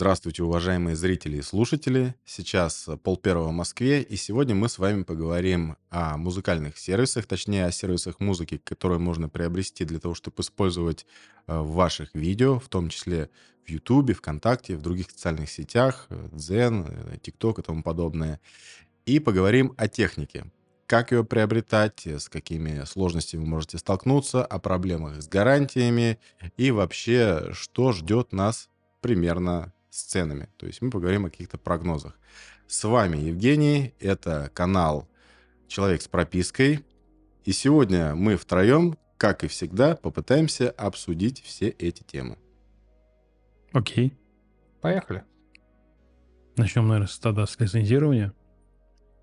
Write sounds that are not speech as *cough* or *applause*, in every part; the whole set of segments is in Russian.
Здравствуйте, уважаемые зрители и слушатели. Сейчас пол первого в Москве, и сегодня мы с вами поговорим о музыкальных сервисах, точнее о сервисах музыки, которые можно приобрести для того, чтобы использовать э, в ваших видео, в том числе в YouTube, ВКонтакте, в других социальных сетях, Zen, TikTok и тому подобное. И поговорим о технике. Как ее приобретать, с какими сложностями вы можете столкнуться, о проблемах с гарантиями и вообще, что ждет нас примерно с ценами. То есть мы поговорим о каких-то прогнозах. С вами Евгений, это канал «Человек с пропиской». И сегодня мы втроем, как и всегда, попытаемся обсудить все эти темы. Окей. Поехали. Начнем, наверное, с тогда с лицензирования.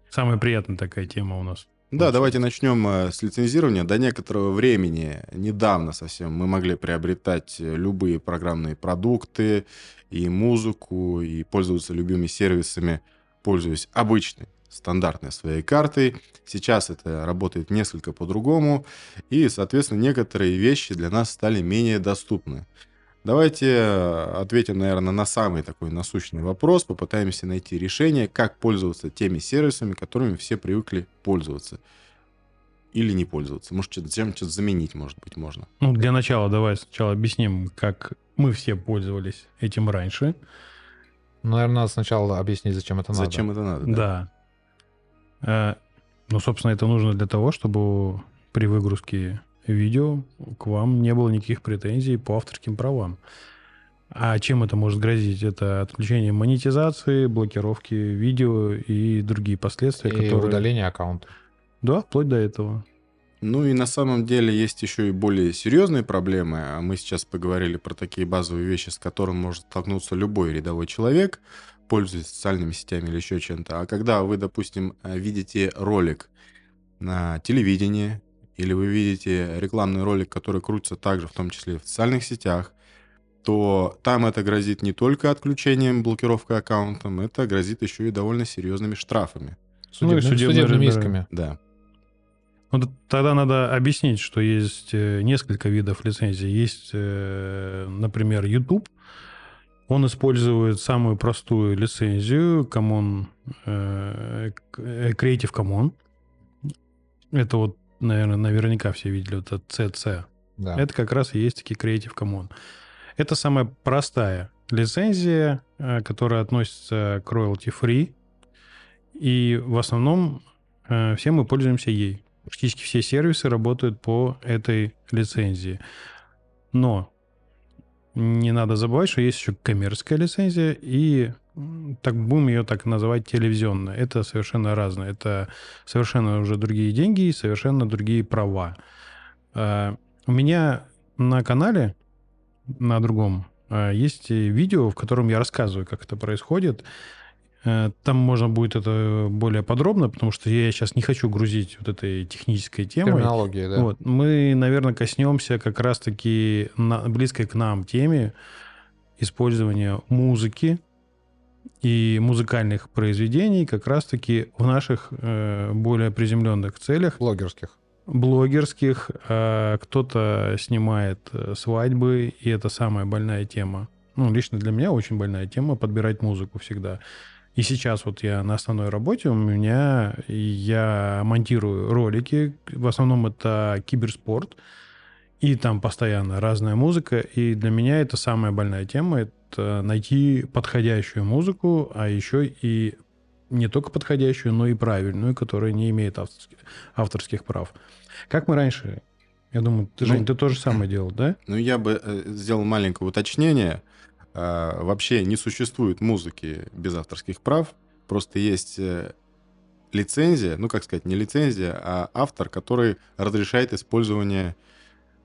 Самая приятная такая тема у нас. Да, давайте начнем э, с лицензирования. До некоторого времени, недавно совсем, мы могли приобретать э, любые программные продукты, и музыку, и пользоваться любыми сервисами, пользуясь обычной стандартной своей картой. Сейчас это работает несколько по-другому, и, соответственно, некоторые вещи для нас стали менее доступны. Давайте э, ответим, наверное, на самый такой насущный вопрос, попытаемся найти решение, как пользоваться теми сервисами, которыми все привыкли пользоваться. Или не пользоваться. Может, что-то, что-то заменить, может быть, можно. Ну, для начала давай сначала объясним, как мы все пользовались этим раньше. Наверное, надо сначала объяснить, зачем это надо. Зачем это надо, да. да. Э, ну, собственно, это нужно для того, чтобы при выгрузке видео к вам не было никаких претензий по авторским правам. А чем это может грозить? Это отключение монетизации, блокировки видео и другие последствия, и которые... удаление аккаунта. Да, вплоть до этого. Ну и на самом деле есть еще и более серьезные проблемы. А мы сейчас поговорили про такие базовые вещи, с которыми может столкнуться любой рядовой человек, пользуясь социальными сетями или еще чем-то. А когда вы, допустим, видите ролик на телевидении или вы видите рекламный ролик, который крутится также в том числе и в социальных сетях, то там это грозит не только отключением, блокировкой аккаунтом, это грозит еще и довольно серьезными штрафами. Судеб... Ну и судебными, судебными исками. Да. Ну, тогда надо объяснить, что есть э, несколько видов лицензий. Есть, э, например, YouTube. Он использует самую простую лицензию Common, э, Creative Commons. Это вот наверное, наверняка все видели, вот это CC. Да. Это как раз и есть таки Creative Commons. Это самая простая лицензия, э, которая относится к royalty free. И в основном э, все мы пользуемся ей. Практически все сервисы работают по этой лицензии. Но не надо забывать, что есть еще коммерческая лицензия и так будем ее так называть телевизионная. Это совершенно разное. Это совершенно уже другие деньги и совершенно другие права. А, у меня на канале, на другом, а, есть видео, в котором я рассказываю, как это происходит. Э, там можно будет это более подробно, потому что я сейчас не хочу грузить вот этой технической темой. Терминологии, да. Вот. Мы, наверное, коснемся как раз-таки близкой к нам теме использования музыки и музыкальных произведений как раз-таки в наших э, более приземленных целях. Блогерских. Блогерских. Э, кто-то снимает э, свадьбы, и это самая больная тема. Ну, лично для меня очень больная тема подбирать музыку всегда. И сейчас вот я на основной работе, у меня я монтирую ролики, в основном это киберспорт, и там постоянно разная музыка, и для меня это самая больная тема, это найти подходящую музыку, а еще и не только подходящую, но и правильную, которая не имеет авторских, авторских прав. Как мы раньше, я думаю, ты, Жень, ну, ты то же самое делал, да? *clears throat* Ну, я бы э, сделал маленькое уточнение – а, вообще не существует музыки без авторских прав. Просто есть э, лицензия, ну, как сказать, не лицензия, а автор, который разрешает использование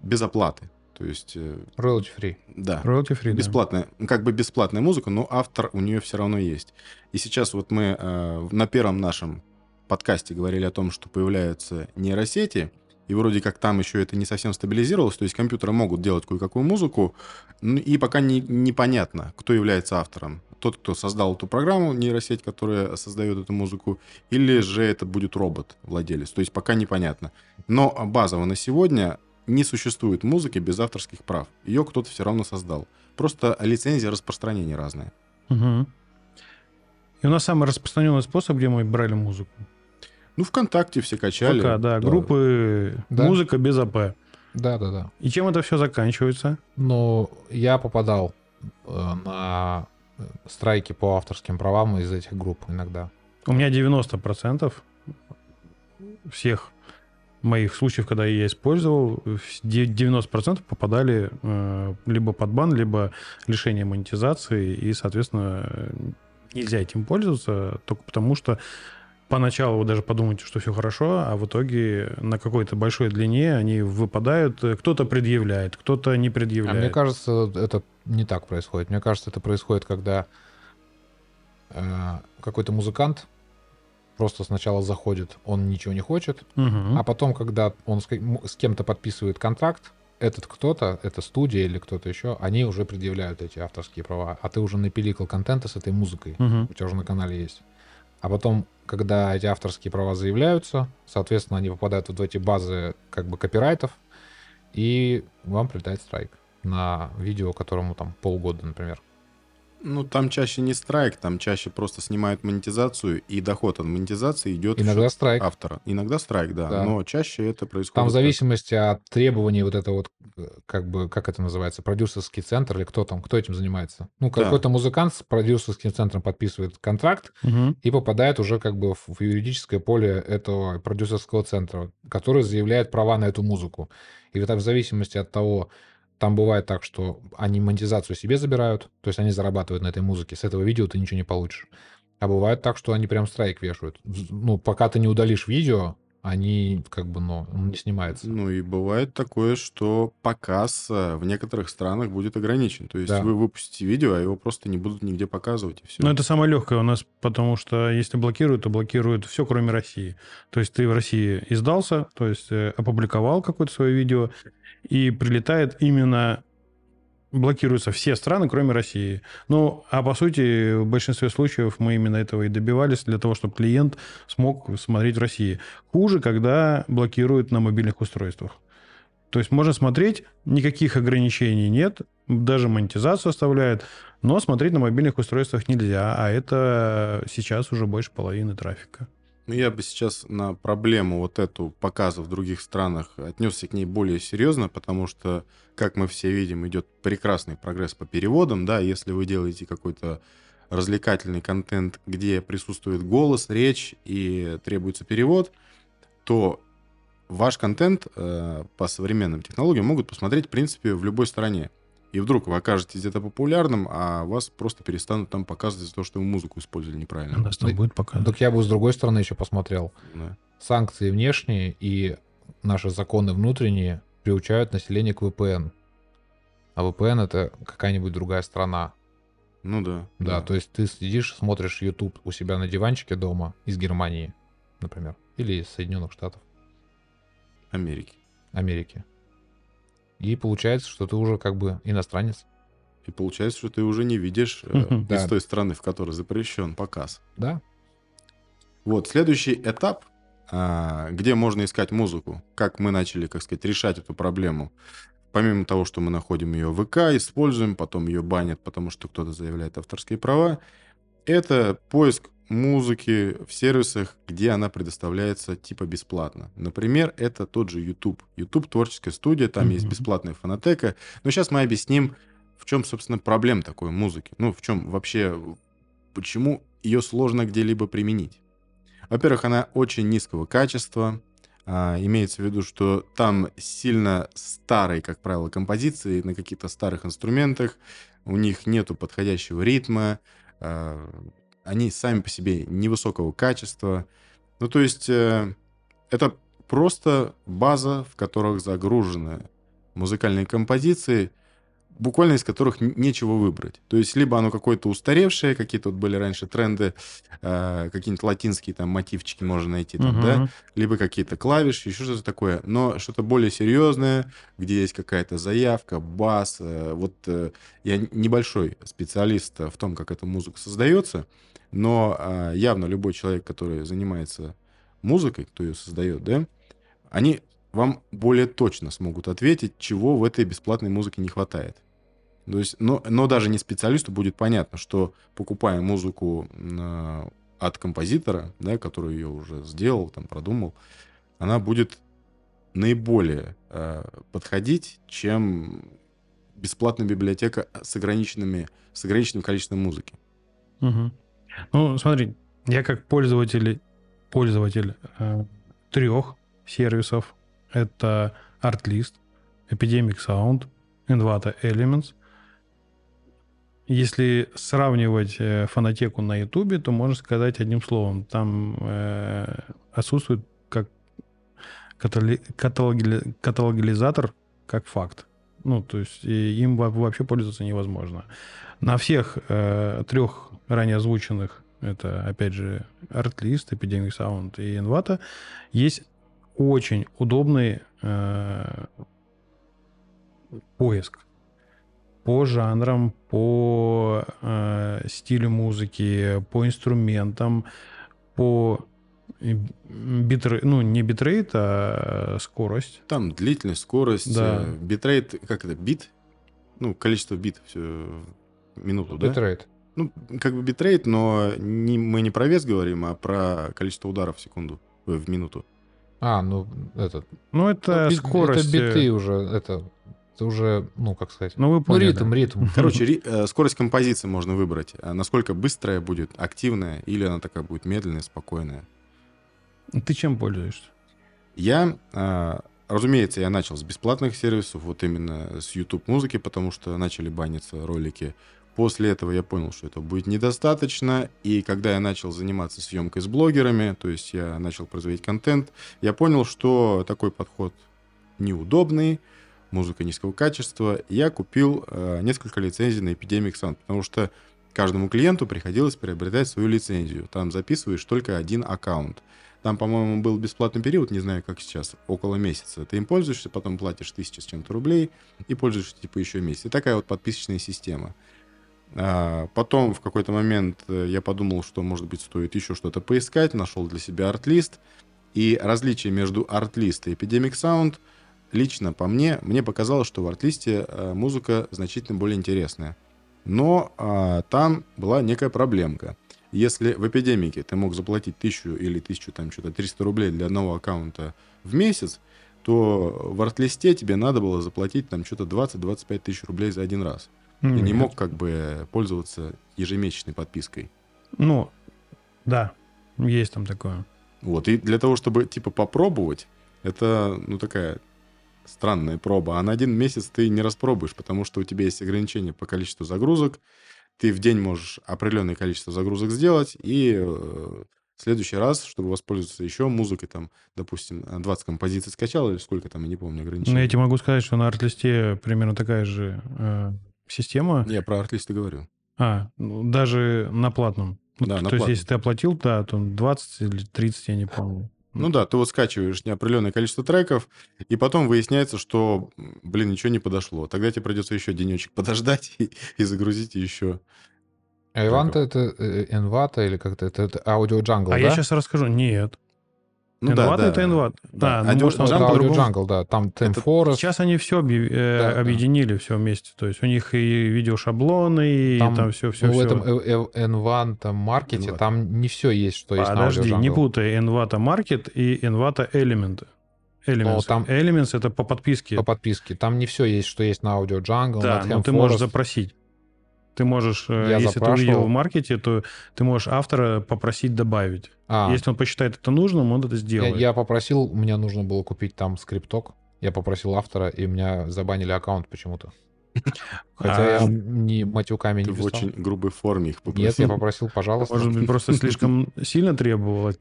без оплаты. То есть... Э, royalty free. Да. Royalty free, бесплатная, да. Как бы бесплатная музыка, но автор у нее все равно есть. И сейчас вот мы э, на первом нашем подкасте говорили о том, что появляются нейросети, и вроде как там еще это не совсем стабилизировалось, то есть компьютеры могут делать кое-какую музыку, ну, и пока не, непонятно, кто является автором. Тот, кто создал эту программу, нейросеть, которая создает эту музыку, или же это будет робот, владелец. То есть пока непонятно. Но базово на сегодня не существует музыки без авторских прав. Ее кто-то все равно создал. Просто лицензия распространения разная. Угу. И у нас самый распространенный способ, где мы брали музыку. Ну, ВКонтакте все качали. ВК, да, да. группы да. музыка без АП. Да, да, да. И чем это все заканчивается? Ну, я попадал э, на э, страйки по авторским правам из этих групп иногда. У меня 90% всех моих случаев, когда я использовал, 90% попадали э, либо под бан, либо лишение монетизации, и, соответственно, нельзя этим пользоваться только потому, что поначалу вы даже подумаете, что все хорошо, а в итоге на какой-то большой длине они выпадают. Кто-то предъявляет, кто-то не предъявляет. А мне кажется, это не так происходит. Мне кажется, это происходит, когда э, какой-то музыкант просто сначала заходит, он ничего не хочет, угу. а потом, когда он с, кем-то подписывает контракт, этот кто-то, это студия или кто-то еще, они уже предъявляют эти авторские права, а ты уже напиликал контента с этой музыкой, угу. у тебя уже на канале есть. А потом, когда эти авторские права заявляются, соответственно, они попадают вот в эти базы как бы копирайтов, и вам прилетает страйк на видео, которому там полгода, например. Ну, там чаще не страйк, там чаще просто снимают монетизацию, и доход от монетизации идет Иногда страйк. автора. Иногда страйк, да, да. Но чаще это происходит. Там в зависимости от требований вот этого вот, э, как бы, как это называется, продюсерский центр или кто там, кто этим занимается. Ну, какой-то да. музыкант с продюсерским центром подписывает контракт угу. и попадает уже как бы в юридическое поле этого продюсерского центра, который заявляет права на эту музыку. И вот там в зависимости от того, там бывает так, что они монетизацию себе забирают, то есть они зарабатывают на этой музыке. С этого видео ты ничего не получишь. А бывает так, что они прям страйк вешают. Ну, пока ты не удалишь видео, они как бы, ну, не снимаются. Ну и бывает такое, что показ э, в некоторых странах будет ограничен. То есть да. вы выпустите видео, а его просто не будут нигде показывать, и все. Ну это самое легкое у нас, потому что если блокируют, то блокируют все, кроме России. То есть ты в России издался, то есть э, опубликовал какое-то свое видео, и прилетает именно блокируются все страны, кроме России. Ну, а по сути, в большинстве случаев мы именно этого и добивались для того, чтобы клиент смог смотреть в России. Хуже, когда блокируют на мобильных устройствах. То есть можно смотреть, никаких ограничений нет, даже монетизацию оставляют, но смотреть на мобильных устройствах нельзя, а это сейчас уже больше половины трафика. Ну, я бы сейчас на проблему вот эту показа в других странах отнесся к ней более серьезно, потому что, как мы все видим, идет прекрасный прогресс по переводам, да, если вы делаете какой-то развлекательный контент, где присутствует голос, речь и требуется перевод, то ваш контент э, по современным технологиям могут посмотреть, в принципе, в любой стране и вдруг вы окажетесь где-то популярным, а вас просто перестанут там показывать за то, что вы музыку использовали неправильно. Нас там будет показывать. Так я бы с другой стороны еще посмотрел. Да. Санкции внешние и наши законы внутренние приучают население к VPN. А VPN это какая-нибудь другая страна. Ну да, да. Да, то есть ты сидишь, смотришь YouTube у себя на диванчике дома из Германии, например, или из Соединенных Штатов. Америки. Америки. И получается, что ты уже как бы иностранец. И получается, что ты уже не видишь э, из той страны, в которой запрещен показ. Да. Вот, следующий этап, а, где можно искать музыку. Как мы начали, как сказать, решать эту проблему. Помимо того, что мы находим ее в ВК, используем, потом ее банят, потому что кто-то заявляет авторские права, это поиск музыки в сервисах, где она предоставляется типа бесплатно. Например, это тот же YouTube. YouTube творческая студия, там mm-hmm. есть бесплатная фонотека. Но сейчас мы объясним, в чем, собственно, проблема такой музыки. Ну, в чем вообще, почему ее сложно где-либо применить. Во-первых, она очень низкого качества. А, имеется в виду, что там сильно старые, как правило, композиции на каких-то старых инструментах. У них нету подходящего ритма. Они сами по себе невысокого качества. Ну, то есть э, это просто база, в которых загружены музыкальные композиции, буквально из которых нечего выбрать. То есть либо оно какое-то устаревшее, какие-то вот были раньше тренды, э, какие-нибудь латинские там мотивчики можно найти, там, uh-huh. да, либо какие-то клавиши, еще что-то такое, но что-то более серьезное, где есть какая-то заявка, бас. Э, вот э, я небольшой специалист в том, как эта музыка создается, но а, явно любой человек, который занимается музыкой, кто ее создает, да, они вам более точно смогут ответить, чего в этой бесплатной музыке не хватает. То есть, но, но даже не специалисту будет понятно, что покупая музыку э, от композитора, да, который ее уже сделал, там, продумал, она будет наиболее э, подходить, чем бесплатная библиотека с, ограниченными, с ограниченным количеством музыки. Угу. Ну, смотри, я как пользователь, пользователь э, трех сервисов, это Artlist, Epidemic Sound, Envato Elements. Если сравнивать э, фонотеку на Ютубе, то можно сказать одним словом, там э, отсутствует как каталоги, каталогизатор как факт. Ну, то есть им вообще пользоваться невозможно. На всех э, трех ранее озвученных, это, опять же, Artlist, Epidemic Sound и Envato, есть очень удобный э, поиск по жанрам, по э, стилю музыки, по инструментам, по битрейт, ну, не битрейт, а скорость. Там длительность, скорость, да. Э, битрейт, как это, бит? Ну, количество бит все в минуту, да? Битрейт. Ну, как бы битрейт, но не, мы не про вес говорим, а про количество ударов в секунду, э, в минуту. А, ну, этот... Ну, это ну, скорость... Это биты уже, это... Это уже, ну, как сказать... Ну, вы поняли. Ну, ритм, ритм. *laughs* Короче, ри, э, скорость композиции можно выбрать. А насколько быстрая будет, активная, или она такая будет медленная, спокойная. Ты чем пользуешься? Я, а, разумеется, я начал с бесплатных сервисов, вот именно с YouTube музыки, потому что начали баниться ролики. После этого я понял, что это будет недостаточно, и когда я начал заниматься съемкой с блогерами, то есть я начал производить контент, я понял, что такой подход неудобный, музыка низкого качества. Я купил э, несколько лицензий на Epidemic Sound, потому что каждому клиенту приходилось приобретать свою лицензию. Там записываешь только один аккаунт. Там, по-моему, был бесплатный период, не знаю, как сейчас, около месяца. Ты им пользуешься, потом платишь тысячу с чем-то рублей и пользуешься типа еще месяц. И такая вот подписочная система. А, потом в какой-то момент э, я подумал, что, может быть, стоит еще что-то поискать, нашел для себя артлист. И различие между артлист и Epidemic Sound лично по мне, мне показалось, что в артлисте э, музыка значительно более интересная. Но а, там была некая проблемка. Если в эпидемике ты мог заплатить тысячу или тысячу, там что-то 300 рублей для одного аккаунта в месяц, то в артлисте тебе надо было заплатить там что-то 20-25 тысяч рублей за один раз. Mm-hmm. Ты не мог как бы пользоваться ежемесячной подпиской. Ну, да, есть там такое. Вот, и для того, чтобы, типа, попробовать, это, ну, такая странная проба. А на один месяц ты не распробуешь, потому что у тебя есть ограничения по количеству загрузок, ты в день можешь определенное количество загрузок сделать, и э, в следующий раз, чтобы воспользоваться еще музыкой, там, допустим, 20 композиций скачал, или сколько там, я не помню, ограничения. Ну, я тебе могу сказать, что на арт-листе примерно такая же э, система. Я про арт-листы говорю. А, ну, даже на платном. Да, то на есть, платном. если ты оплатил, да, то 20 или 30, я не помню. Ну да, ты вот скачиваешь неопределенное количество треков, и потом выясняется, что, блин, ничего не подошло. Тогда тебе придется еще денечек *laughs* подождать и, и загрузить еще. А Иванта это Envato э, или как-то это, это Audio Jungle, а да? я сейчас расскажу. Нет. Ну, Envato да, это Envato. Да, да ну, может, это Audio Jungle, да. Там это... Forest. Сейчас они все объ... Э, да, объединили да. все вместе. То есть у них и видеошаблоны, и там, там все, все, ну, все. в этом Envato маркете Envato. там не все есть, что есть Подожди, на Audio Jungle. не путай Envato Market и Envato Element. Elements. Но там... Elements это по подписке. По подписке. Там не все есть, что есть на Audio Jungle, да, но ты Forest. можешь запросить. Ты можешь, э, Я если запрашивал. ты увидел в маркете, то ты можешь автора попросить добавить. А. Если он посчитает это нужным, он это сделает. Я, я попросил, мне нужно было купить там скрипток. Я попросил автора, и меня забанили аккаунт почему-то. Хотя я не матюками не писал. в очень грубой форме их попросил. Нет, я попросил, пожалуйста. Может быть, просто слишком *laughs* сильно требовал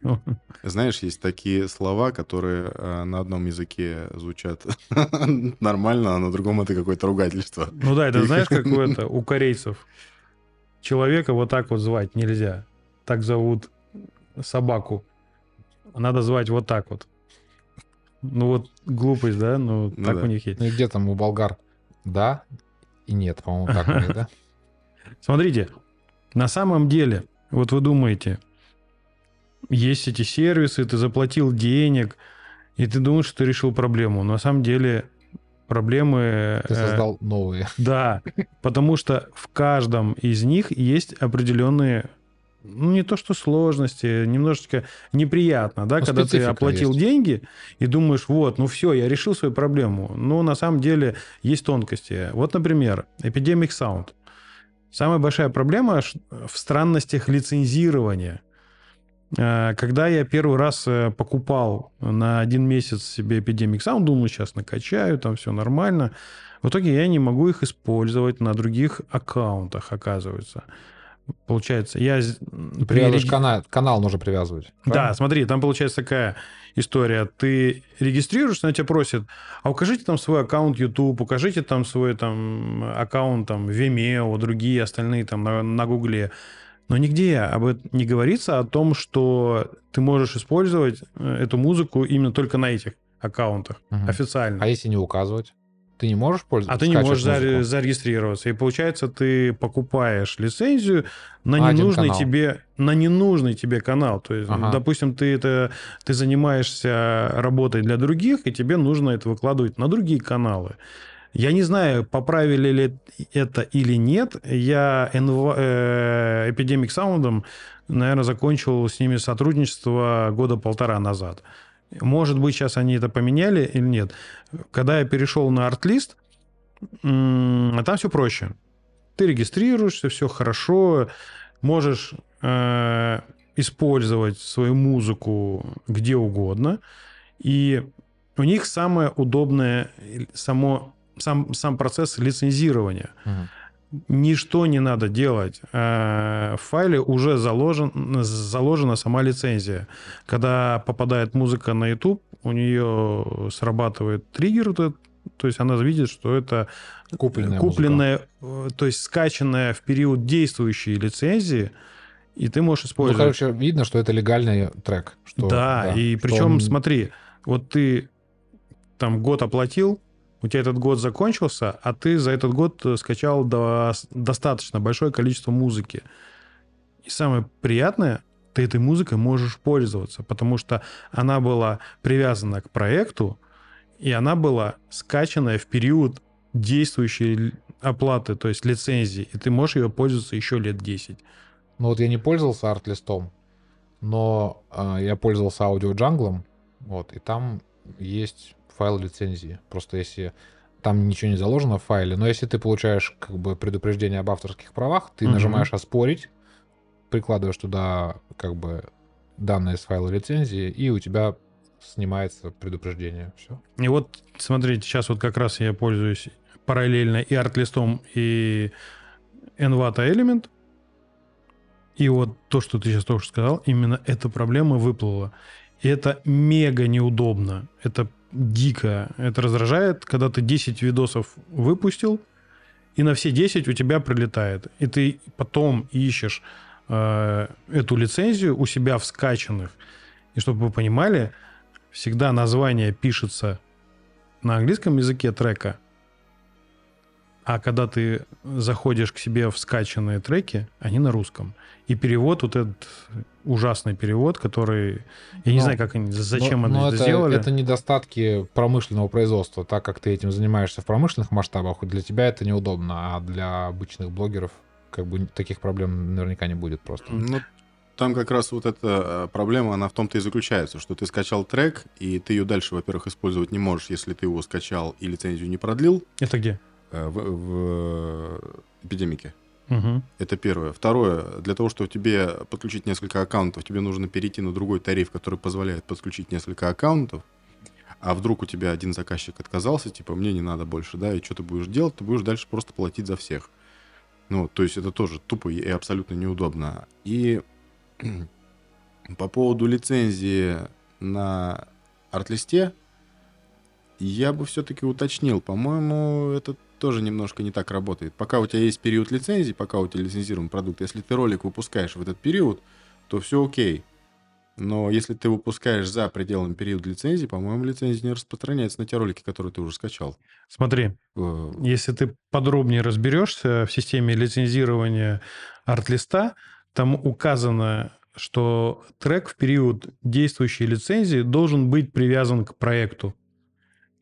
Знаешь, есть такие слова, которые э, на одном языке звучат *laughs* нормально, а на другом это какое-то ругательство. Ну да, это знаешь, как *laughs* это у корейцев. Человека вот так вот звать нельзя. Так зовут собаку. Надо звать вот так вот. Ну вот глупость, да? Ну, ну так да. у них есть. Ну и где там у болгар? Да и нет, по-моему, так будет, да? *laughs* Смотрите, на самом деле, вот вы думаете, есть эти сервисы, ты заплатил денег, и ты думаешь, что ты решил проблему. Но на самом деле проблемы... Ты создал э, новые. Да, *laughs* потому что в каждом из них есть определенные ну, не то что сложности, немножечко неприятно, да, ну, когда ты оплатил есть. деньги и думаешь, вот, ну все, я решил свою проблему. Но на самом деле есть тонкости. Вот, например, Epidemic Sound. Самая большая проблема в странностях лицензирования. Э, когда я первый раз э, покупал на один месяц себе Epidemic Sound, думал, сейчас накачаю, там все нормально. В итоге я не могу их использовать на других аккаунтах, оказывается. Получается, я... Привязываешь канал, канал нужно привязывать. Правильно? Да, смотри, там получается такая история. Ты регистрируешься, она тебя просит, а укажите там свой аккаунт YouTube, укажите там свой там аккаунт там Vimeo, другие остальные там на, на Гугле. Но нигде об этом не говорится о том, что ты можешь использовать э, эту музыку именно только на этих аккаунтах угу. официально. А если не указывать? Ты не можешь пользоваться? А ты не можешь музыку? зарегистрироваться. И получается, ты покупаешь лицензию на ненужный тебе на ненужный тебе канал. То есть, ага. допустим, ты это ты занимаешься работой для других, и тебе нужно это выкладывать на другие каналы. Я не знаю, поправили ли это или нет. Я NV, э, Epidemic Sound, наверное, закончил с ними сотрудничество года полтора назад. Может быть, сейчас они это поменяли или нет. Когда я перешел на арт-лист, там все проще. Ты регистрируешься, все хорошо, можешь э, использовать свою музыку где угодно. И у них самое удобное само, сам, сам процесс лицензирования. Угу ничто не надо делать. Э, в файле уже заложен, заложена сама лицензия. Когда попадает музыка на YouTube, у нее срабатывает триггер, то есть она видит, что это купленная, купленная э, то есть скачанная в период действующей лицензии, и ты можешь ну, использовать. Ну, короче, видно, что это легальный трек. Что, да, да, и причем, он... смотри, вот ты там год оплатил, у тебя этот год закончился, а ты за этот год э, скачал до, достаточно большое количество музыки. И самое приятное, ты этой музыкой можешь пользоваться, потому что она была привязана к проекту, и она была скачанная в период действующей оплаты, то есть лицензии, и ты можешь ее пользоваться еще лет 10. Ну вот я не пользовался арт-листом, но э, я пользовался аудиоджанглом, вот, и там есть файл лицензии. Просто если там ничего не заложено в файле, но если ты получаешь как бы предупреждение об авторских правах, ты угу. нажимаешь «Оспорить», прикладываешь туда как бы данные с файла лицензии, и у тебя снимается предупреждение. Все. И вот, смотрите, сейчас вот как раз я пользуюсь параллельно и арт-листом, и Envato Element. И вот то, что ты сейчас тоже сказал, именно эта проблема выплыла. И это мега неудобно. Это дико. Это раздражает, когда ты 10 видосов выпустил, и на все 10 у тебя прилетает. И ты потом ищешь э, эту лицензию у себя в скачанных. И чтобы вы понимали, всегда название пишется на английском языке трека, а когда ты заходишь к себе в скачанные треки, они на русском. И перевод, вот этот ужасный перевод, который... Я но, не знаю, как они, зачем но, они но это, сделали. Это недостатки промышленного производства. Так как ты этим занимаешься в промышленных масштабах, для тебя это неудобно, а для обычных блогеров как бы таких проблем наверняка не будет просто. Ну, там как раз вот эта э, проблема, она в том-то и заключается, что ты скачал трек, и ты ее дальше, во-первых, использовать не можешь, если ты его скачал и лицензию не продлил. Это где? Э, в, в эпидемике. Угу. Это первое. Второе, для того, чтобы тебе подключить несколько аккаунтов, тебе нужно перейти на другой тариф, который позволяет подключить несколько аккаунтов. А вдруг у тебя один заказчик отказался, типа, мне не надо больше, да, и что ты будешь делать? Ты будешь дальше просто платить за всех. Ну, то есть это тоже тупо и абсолютно неудобно. И *clears throat* по поводу лицензии на арт-листе, я бы все-таки уточнил. По-моему, это тоже немножко не так работает. Пока у тебя есть период лицензии, пока у тебя лицензируемый продукт, если ты ролик выпускаешь в этот период, то все окей. Но если ты выпускаешь за пределами периода лицензии, по-моему, лицензия не распространяется на те ролики, которые ты уже скачал. Смотри, э... если ты подробнее разберешься в системе лицензирования арт-листа, там указано, что трек в период действующей лицензии должен быть привязан к проекту.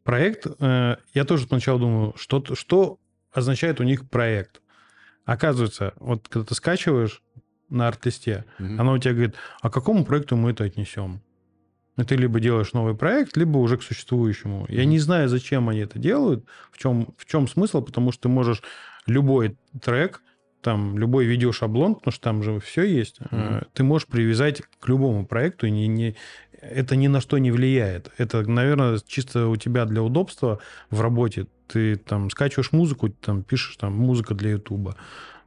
Проект, э, я тоже сначала думаю, что, что означает у них проект. Оказывается, вот когда ты скачиваешь на арт-листе, угу. оно у тебя говорит, а к какому проекту мы это отнесем? И ты либо делаешь новый проект, либо уже к существующему. Я не знаю, зачем они это делают, в чем, в чем смысл, потому что ты можешь любой трек, там, любой видеошаблон, потому что там же все есть, mm-hmm. ты можешь привязать к любому проекту, и не, не, это ни на что не влияет. Это, наверное, чисто у тебя для удобства в работе. Ты там скачиваешь музыку, там пишешь там музыка для Ютуба.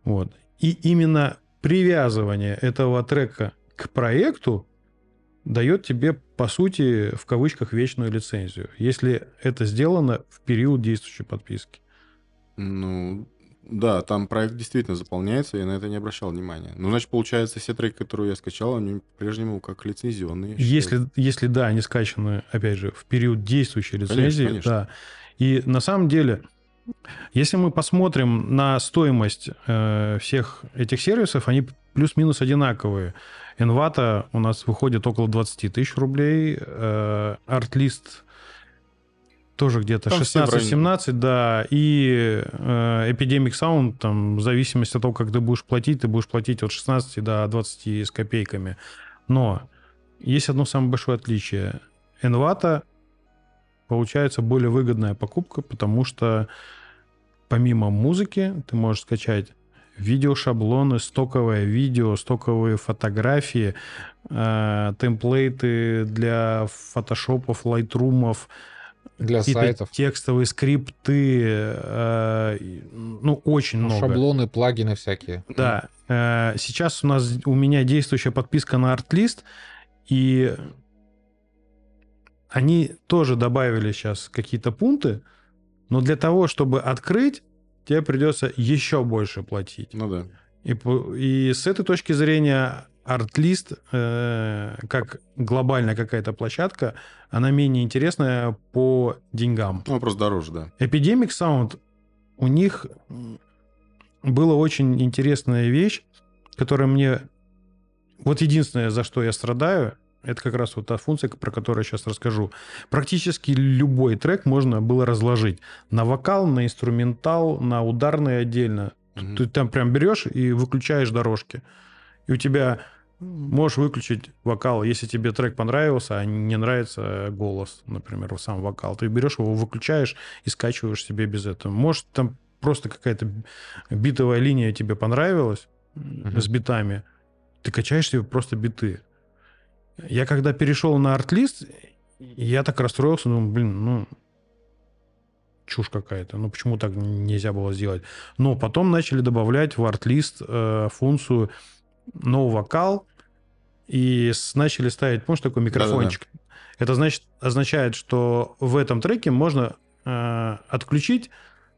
Вот. И именно привязывание этого трека к проекту дает тебе, по сути, в кавычках, вечную лицензию, если это сделано в период действующей подписки. Ну, да, там проект действительно заполняется, я на это не обращал внимания. Ну, значит, получается, все треки, которые я скачал, они по-прежнему как лицензионные. Если, если да, они скачаны, опять же, в период действующей лицензии, конечно, конечно. да. И на самом деле, если мы посмотрим на стоимость э, всех этих сервисов, они плюс-минус одинаковые. Envato у нас выходит около 20 тысяч рублей, э, Artlist тоже где-то 16-17, да, и э, Epidemic Sound, там, в зависимости от того, как ты будешь платить, ты будешь платить от 16 до 20 с копейками. Но есть одно самое большое отличие. Envato получается более выгодная покупка, потому что помимо музыки ты можешь скачать видеошаблоны, стоковое видео, стоковые фотографии, э, темплейты для фотошопов, лайтрумов, для сайтов. Текстовые скрипты, э, ну, очень ну, много. Шаблоны, плагины всякие. Да. Э, сейчас у нас, у меня действующая подписка на ArtList, и они тоже добавили сейчас какие-то пункты, но для того, чтобы открыть, тебе придется еще больше платить. Ну да. И, и с этой точки зрения Artlist, э, как глобальная какая-то площадка, она менее интересная по деньгам. Ну, просто дороже, да. Epidemic Sound, у них была очень интересная вещь, которая мне... Вот единственное, за что я страдаю, это как раз вот та функция, про которую я сейчас расскажу. Практически любой трек можно было разложить на вокал, на инструментал, на ударный отдельно. Mm-hmm. Ты там прям берешь и выключаешь дорожки и у тебя можешь выключить вокал, если тебе трек понравился, а не нравится голос, например, сам вокал. Ты берешь его, выключаешь и скачиваешь себе без этого. Может, там просто какая-то битовая линия тебе понравилась uh-huh. с битами, ты качаешь себе просто биты. Я когда перешел на арт-лист, я так расстроился, думаю, блин, ну, чушь какая-то. Ну, почему так нельзя было сделать? Но потом начали добавлять в арт-лист э, функцию no вокал, и начали ставить, помнишь, такой микрофончик. Да-да-да. Это значит, означает, что в этом треке можно э, отключить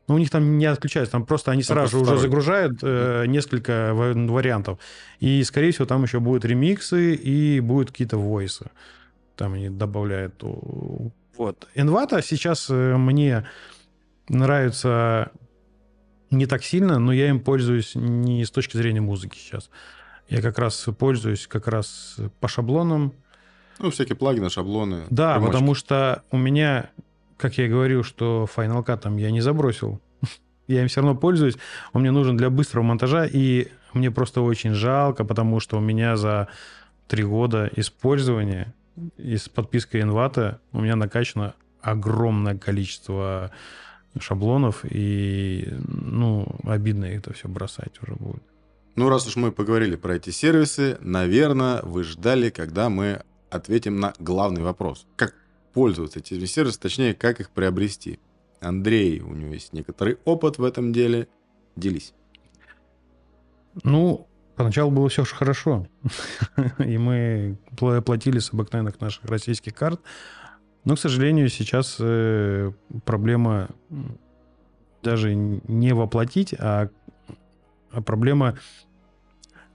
но у них там не отключается, там просто они сразу же уже загружают э, несколько вариантов. И, скорее всего, там еще будут ремиксы и будут какие-то войсы. Там они добавляют. Вот. Envato сейчас э, мне нравится не так сильно, но я им пользуюсь не с точки зрения музыки сейчас. Я как раз пользуюсь как раз по шаблонам. Ну, всякие плагины, шаблоны. Да, примочки. потому что у меня, как я и говорил, что Final Cut там я не забросил. *laughs* я им все равно пользуюсь. Он мне нужен для быстрого монтажа, и мне просто очень жалко, потому что у меня за три года использования и с подпиской Envato у меня накачано огромное количество шаблонов, и, ну, обидно это все бросать уже будет. Ну, раз уж мы поговорили про эти сервисы, наверное, вы ждали, когда мы ответим на главный вопрос. Как пользоваться этими сервисами, точнее, как их приобрести. Андрей, у него есть некоторый опыт в этом деле. Делись. Ну, поначалу было все же хорошо. *laughs* И мы платили с обыкновенных наших российских карт. Но, к сожалению, сейчас э, проблема даже не воплотить, а а проблема,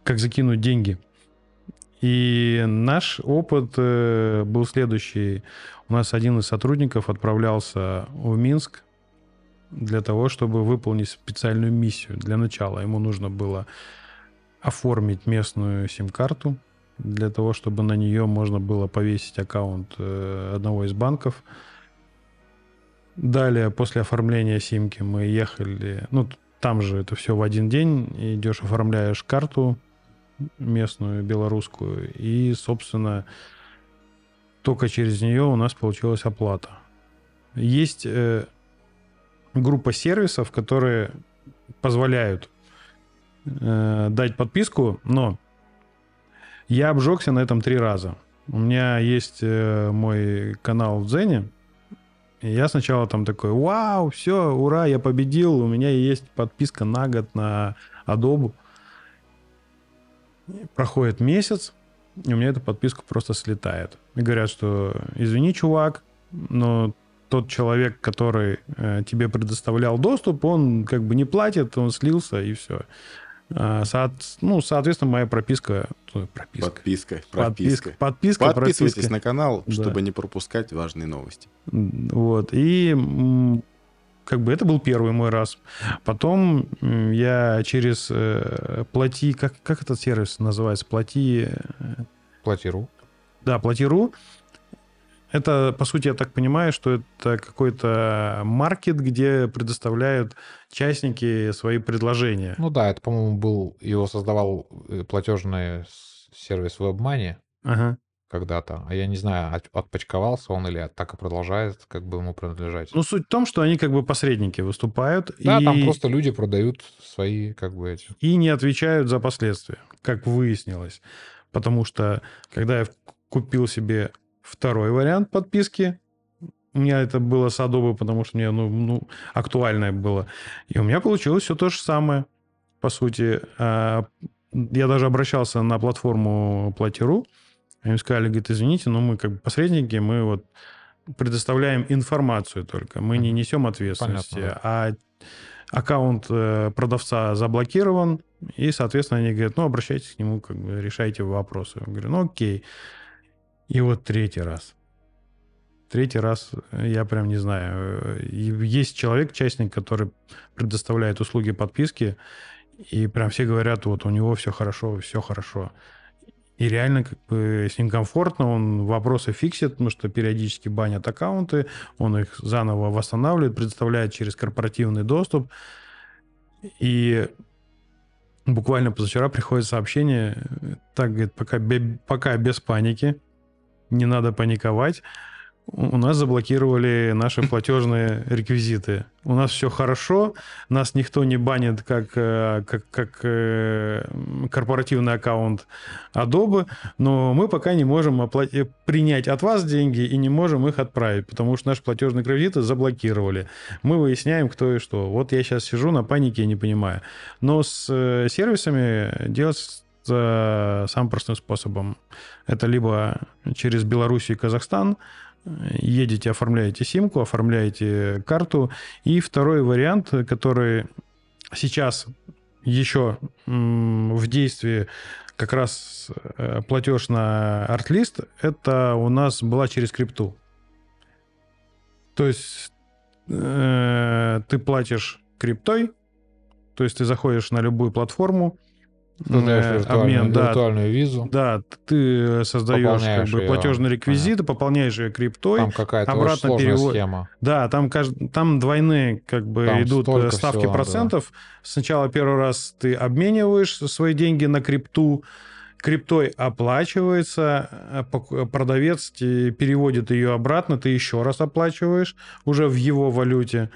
как закинуть деньги. И наш опыт э, был следующий. У нас один из сотрудников отправлялся в Минск для того, чтобы выполнить специальную миссию. Для начала ему нужно было оформить местную сим-карту для того, чтобы на нее можно было повесить аккаунт э, одного из банков. Далее, после оформления симки, мы ехали... Ну, там же это все в один день. Идешь, оформляешь карту местную, белорусскую. И, собственно, только через нее у нас получилась оплата. Есть э, группа сервисов, которые позволяют э, дать подписку, но я обжегся на этом три раза. У меня есть э, мой канал в Дзене, и я сначала там такой, вау, все, ура, я победил, у меня есть подписка на год на Adobe. Проходит месяц, и у меня эта подписка просто слетает. И говорят, что извини, чувак, но тот человек, который э, тебе предоставлял доступ, он как бы не платит, он слился и все. А, со, ну, соответственно, моя прописка... Прописка. Подписка. Прописка. Подписка. Подписывайтесь прописка. на канал, да. чтобы не пропускать важные новости. Вот. И как бы это был первый мой раз. Потом я через э, плати... Как, как этот сервис называется? Плати... Э, Плати.ру. Да, Плати.ру. Это, по сути, я так понимаю, что это какой-то маркет, где предоставляют частники свои предложения. Ну да, это, по-моему, был... Его создавал э, платежный сервис WebMoney. Ага когда-то. А я не знаю, отпочковался он или так и продолжает как бы ему принадлежать. Ну, суть в том, что они как бы посредники выступают. Да, и... там просто люди продают свои как бы эти... И не отвечают за последствия, как выяснилось. Потому что, когда я купил себе второй вариант подписки, у меня это было с Adobe, потому что мне ну, ну, актуальное было. И у меня получилось все то же самое, по сути. А, я даже обращался на платформу Плати.ру, они сказали, говорит, извините, но мы как бы посредники, мы вот предоставляем информацию только, мы не несем ответственности, Понятно, а аккаунт э, продавца заблокирован, и, соответственно, они говорят, ну, обращайтесь к нему, как бы решайте вопросы. Я говорю, ну, окей. И вот третий раз. Третий раз, я прям не знаю. Есть человек, частник, который предоставляет услуги подписки, и прям все говорят, вот у него все хорошо, все хорошо. И реально как бы с ним комфортно, он вопросы фиксит, потому что периодически банят аккаунты, он их заново восстанавливает, предоставляет через корпоративный доступ. И буквально позавчера приходит сообщение, так, говорит, пока, пока без паники, не надо паниковать, у нас заблокировали наши платежные реквизиты. У нас все хорошо, нас никто не банит как, э, как, как э, корпоративный аккаунт Adobe, но мы пока не можем оплатить, принять от вас деньги и не можем их отправить, потому что наши платежные кредиты заблокировали. Мы выясняем, кто и что. Вот я сейчас сижу на панике и не понимаю. Но с э, сервисами делать самым простым способом. Это либо через Беларусь и Казахстан, едете, оформляете симку, оформляете карту. И второй вариант, который сейчас еще в действии как раз э, платеж на артлист, это у нас была через крипту. То есть э, ты платишь криптой, то есть ты заходишь на любую платформу, Создаешь э, виртуальную, обмен, да, виртуальную визу. Да, ты создаешь как бы, платежные реквизиты, пополняешь ее криптой. Там какая-то обратно перевод... схема. Да, там, там двойные как бы там идут э, ставки всего, процентов. Да. Сначала первый раз ты обмениваешь свои деньги на крипту, криптой оплачивается, э, продавец переводит ее обратно, ты еще раз оплачиваешь уже в его валюте.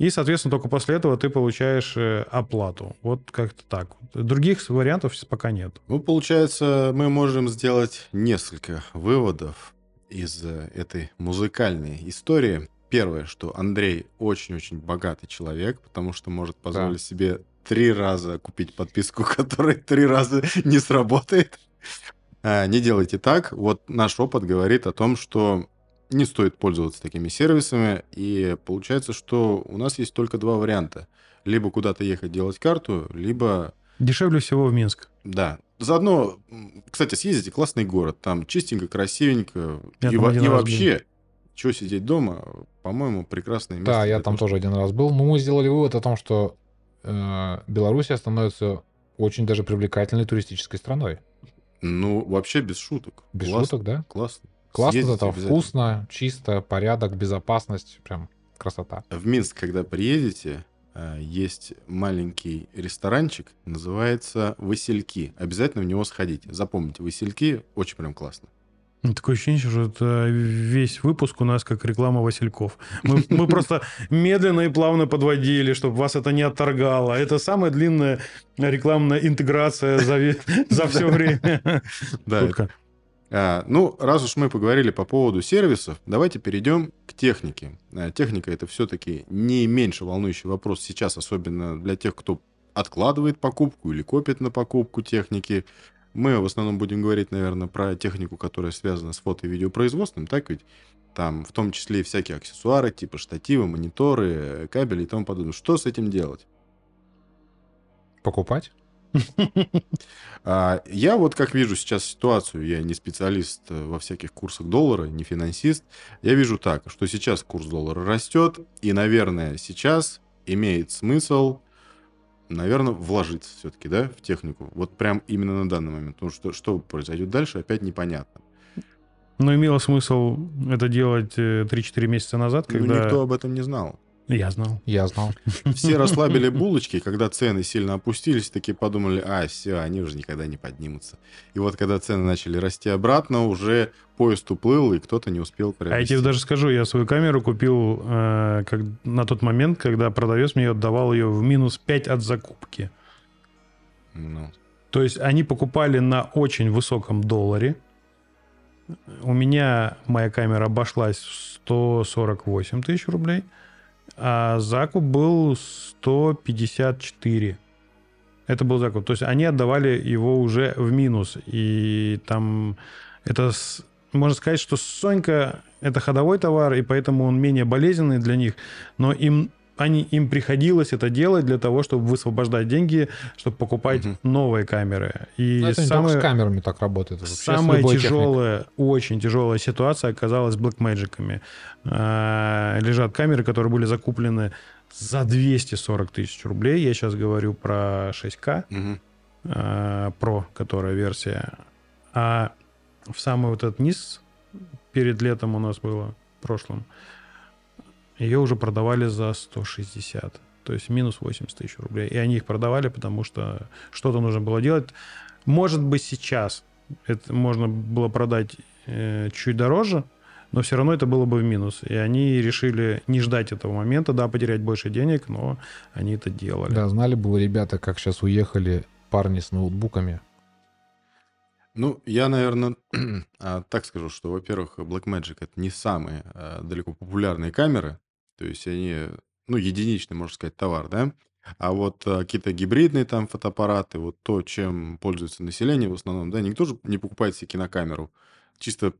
И, соответственно, только после этого ты получаешь э, оплату. Вот как-то так. Других вариантов пока нет. Ну, получается, мы можем сделать несколько выводов из э, этой музыкальной истории. Первое, что Андрей очень-очень богатый человек, потому что может позволить да. себе три раза купить подписку, *laughs* которая три раза не сработает. А, не делайте так. Вот наш опыт говорит о том, что не стоит пользоваться такими сервисами. И получается, что у нас есть только два варианта. Либо куда-то ехать делать карту, либо... Дешевле всего в Минск. Да. Заодно, кстати, съездите, классный город. Там чистенько, красивенько. Я и, во- и вообще, что сидеть дома, по-моему, прекрасное место. Да, я там того, тоже один раз был. Но мы сделали вывод о том, что э, Белоруссия становится очень даже привлекательной туристической страной. Ну, вообще без шуток. Без Класс, шуток, да? Классно. Классно, это вкусно, чисто, порядок, безопасность. Прям Красота. В Минск, когда приедете, э, есть маленький ресторанчик, называется «Васильки». Обязательно в него сходите. Запомните, «Васильки» очень прям классно. Ну, такое ощущение, что это весь выпуск у нас как реклама Васильков. Мы, *laughs* мы просто медленно и плавно подводили, чтобы вас это не отторгало. Это самая длинная рекламная интеграция за, за все время. Да. А, ну, раз уж мы поговорили по поводу сервисов, давайте перейдем к технике. А, техника это все-таки не меньше волнующий вопрос сейчас, особенно для тех, кто откладывает покупку или копит на покупку техники. Мы в основном будем говорить, наверное, про технику, которая связана с фото- и видеопроизводством, так ведь? Там в том числе и всякие аксессуары, типа штативы, мониторы, кабели и тому подобное. Что с этим делать? Покупать? *laughs* А, я вот как вижу сейчас ситуацию, я не специалист э, во всяких курсах доллара, не финансист, я вижу так, что сейчас курс доллара растет, и, наверное, сейчас имеет смысл наверное, вложиться все-таки, да, в технику. Вот прям именно на данный момент. Потому что что произойдет дальше, опять непонятно. Но имело смысл это делать 3-4 э, месяца назад, ну, когда... Ну, никто об этом не знал. Я знал. Я знал. *laughs* Все расслабили булочки, когда цены сильно опустились, такие подумали, а, все, они уже никогда не поднимутся. И вот когда цены начали расти обратно, уже поезд уплыл, и кто-то не успел приобрести. А я тебе даже скажу, я свою камеру купил э, как, на тот момент, когда продавец мне отдавал ее в минус 5 от закупки. Ну. То есть они покупали на очень высоком долларе. У меня моя камера обошлась в 148 тысяч рублей а закуп был 154. Это был закуп. То есть они отдавали его уже в минус. И там это, можно сказать, что Сонька это ходовой товар, и поэтому он менее болезненный для них. Но им они, им приходилось это делать для того, чтобы высвобождать деньги, чтобы покупать угу. новые камеры. И это самое, с камерами так работает. Самая тяжелая, техникой. очень тяжелая ситуация оказалась с Blackmagic. А, лежат камеры, которые были закуплены за 240 тысяч рублей. Я сейчас говорю про 6К, угу. а, Pro, которая версия. А в самый вот этот низ перед летом у нас было, в прошлом, ее уже продавали за 160. То есть минус 80 тысяч рублей. И они их продавали, потому что что-то нужно было делать. Может быть, сейчас это можно было продать э, чуть дороже, но все равно это было бы в минус. И они решили не ждать этого момента, да, потерять больше денег, но они это делали. Да, знали бы ребята, как сейчас уехали парни с ноутбуками. Ну, я, наверное, *clears throat* а, так скажу, что, во-первых, Blackmagic — это не самые а, далеко популярные камеры, то есть они, ну, единичный, можно сказать, товар, да? А вот а, какие-то гибридные там фотоаппараты, вот то, чем пользуется население в основном, да, никто же не покупает себе кинокамеру. Чисто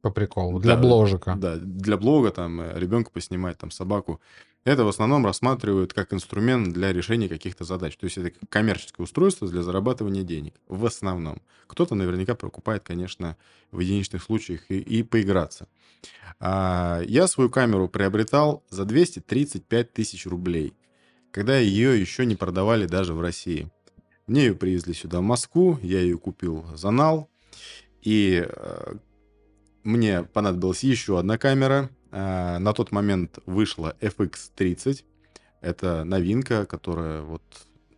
по приколу, для да, бложика. Да, для блога, там, э, ребенка поснимать, там, собаку. Это в основном рассматривают как инструмент для решения каких-то задач. То есть это коммерческое устройство для зарабатывания денег. В основном. Кто-то наверняка покупает, конечно, в единичных случаях и, и поиграться. А, я свою камеру приобретал за 235 тысяч рублей, когда ее еще не продавали даже в России. Мне ее привезли сюда, в Москву, я ее купил за нал, и э, мне понадобилась еще одна камера. А, на тот момент вышла FX30. Это новинка, которая вот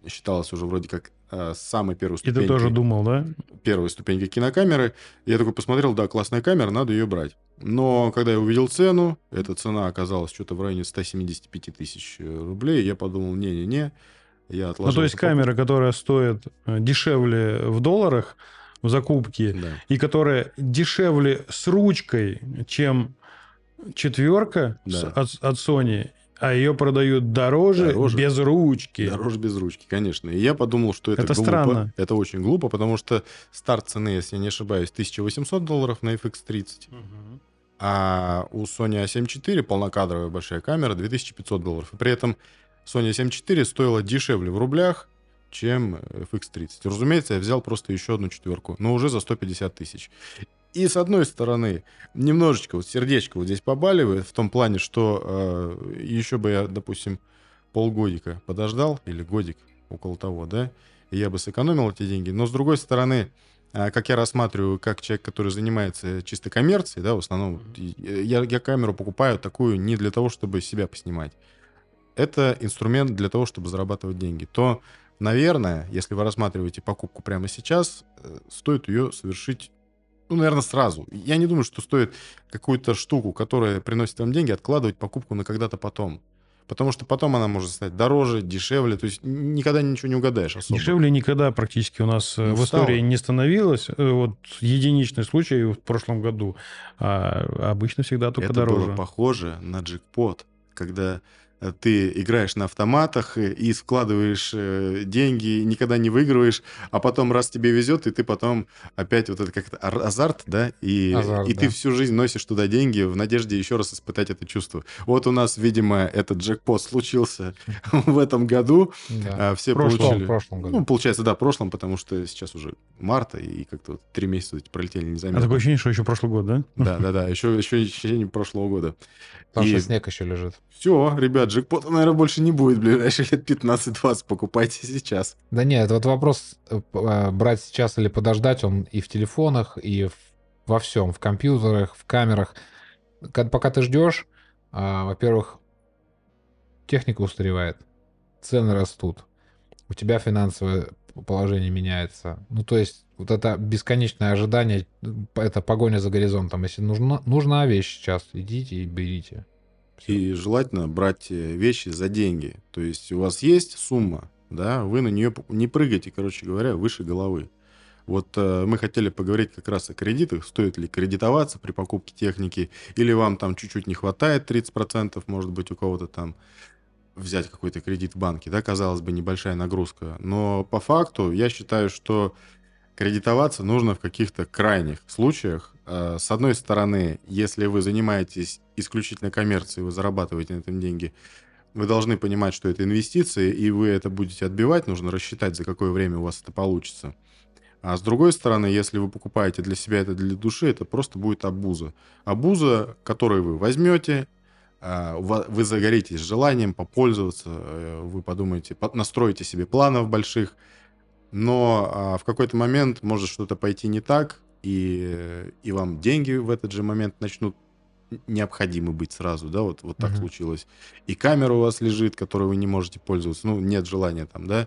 считалась уже вроде как э, самой первой ступенькой. И ты тоже думал, да? Первой ступеньки кинокамеры. Я такой посмотрел, да, классная камера, надо ее брать. Но когда я увидел цену, эта цена оказалась что-то в районе 175 тысяч э, рублей, я подумал, не-не-не, я отложил. Ну, то есть камера, которая стоит э, дешевле в долларах в закупке, да. и которая дешевле с ручкой, чем четверка да. от, от Sony, а ее продают дороже, дороже без ручки. Дороже без ручки, конечно. И я подумал, что это, это глупо. Странно. Это очень глупо, потому что старт цены, если я не ошибаюсь, 1800 долларов на FX30. Угу. А у Sony A7 IV полнокадровая большая камера 2500 долларов. И при этом Sony A7 IV стоила дешевле в рублях, чем FX30. Разумеется, я взял просто еще одну четверку, но уже за 150 тысяч. И с одной стороны, немножечко вот сердечко вот здесь побаливает в том плане, что э, еще бы я, допустим, полгодика подождал, или годик, около того, да, и я бы сэкономил эти деньги. Но с другой стороны, а, как я рассматриваю, как человек, который занимается чисто коммерцией, да, в основном, я, я камеру покупаю такую не для того, чтобы себя поснимать. Это инструмент для того, чтобы зарабатывать деньги. То, наверное, если вы рассматриваете покупку прямо сейчас, э, стоит ее совершить ну, наверное, сразу. Я не думаю, что стоит какую-то штуку, которая приносит вам деньги, откладывать покупку на когда-то потом потому что потом она может стать дороже, дешевле, то есть никогда ничего не угадаешь особо. Дешевле никогда практически у нас э, ну, в стало. истории не становилось. Э, вот единичный случай в прошлом году, а обычно всегда только Это дороже. Это было похоже на джекпот, когда ты играешь на автоматах и вкладываешь э, деньги, никогда не выигрываешь, а потом раз тебе везет, и ты потом опять вот это как-то азарт, да, и, азарт, и да. ты всю жизнь носишь туда деньги в надежде еще раз испытать это чувство. Вот у нас, видимо, этот джекпот случился *laughs* в этом году. Да. А, все прошлом, получили... В прошлом году. Ну, получается, да, в прошлом, потому что сейчас уже марта, и как-то вот три месяца пролетели незаметно. А такое ощущение, что еще прошлый год, да? Да, да, да, еще, еще ощущение прошлого года. Потому и... что снег еще лежит. Все, ребят, джекпота, наверное, больше не будет в ближайшие лет 15-20. Покупайте сейчас. Да нет, вот вопрос э, э, брать сейчас или подождать, он и в телефонах, и во всем, в компьютерах, в камерах. Пока ты ждешь, а, во-первых, техника устаревает, цены растут, у тебя финансовое положение меняется. Ну, то есть вот это бесконечное ожидание, это погоня за горизонтом. Если нужна, нужна вещь сейчас, идите и берите. Все. И желательно брать э, вещи за деньги. То есть у вас есть сумма, да, вы на нее не прыгайте, короче говоря, выше головы. Вот э, мы хотели поговорить как раз о кредитах. Стоит ли кредитоваться при покупке техники? Или вам там чуть-чуть не хватает 30%, может быть, у кого-то там взять какой-то кредит в банке, да, казалось бы, небольшая нагрузка. Но по факту я считаю, что кредитоваться нужно в каких-то крайних случаях. Э, с одной стороны, если вы занимаетесь исключительно коммерцией, вы зарабатываете на этом деньги, вы должны понимать, что это инвестиции, и вы это будете отбивать, нужно рассчитать, за какое время у вас это получится. А с другой стороны, если вы покупаете для себя это для души, это просто будет абуза. Абуза, которую вы возьмете, а, вы загоритесь желанием попользоваться, э, вы подумаете, настроите себе планов больших, но а, в какой-то момент может что-то пойти не так, и, и вам деньги в этот же момент начнут необходимы быть сразу, да, вот, вот так uh-huh. случилось. И камера у вас лежит, которой вы не можете пользоваться, ну, нет желания там, да,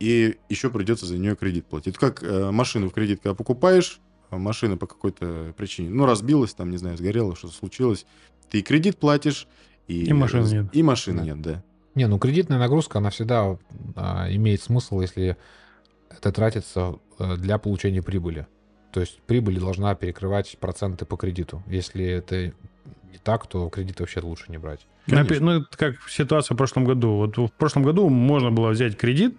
и еще придется за нее кредит платить. Это как э, машину в кредит, когда покупаешь, а машина по какой-то причине, ну, разбилась там, не знаю, сгорела, что-то случилось, ты и кредит платишь, и, и машины нет. И машины да. нет, да. Не, ну кредитная нагрузка, она всегда а, имеет смысл, если это тратится э, для получения прибыли. То есть прибыль должна перекрывать проценты по кредиту. Если это не так, то кредит вообще лучше не брать. Конечно. Ну, это как ситуация в прошлом году. Вот в прошлом году можно было взять кредит,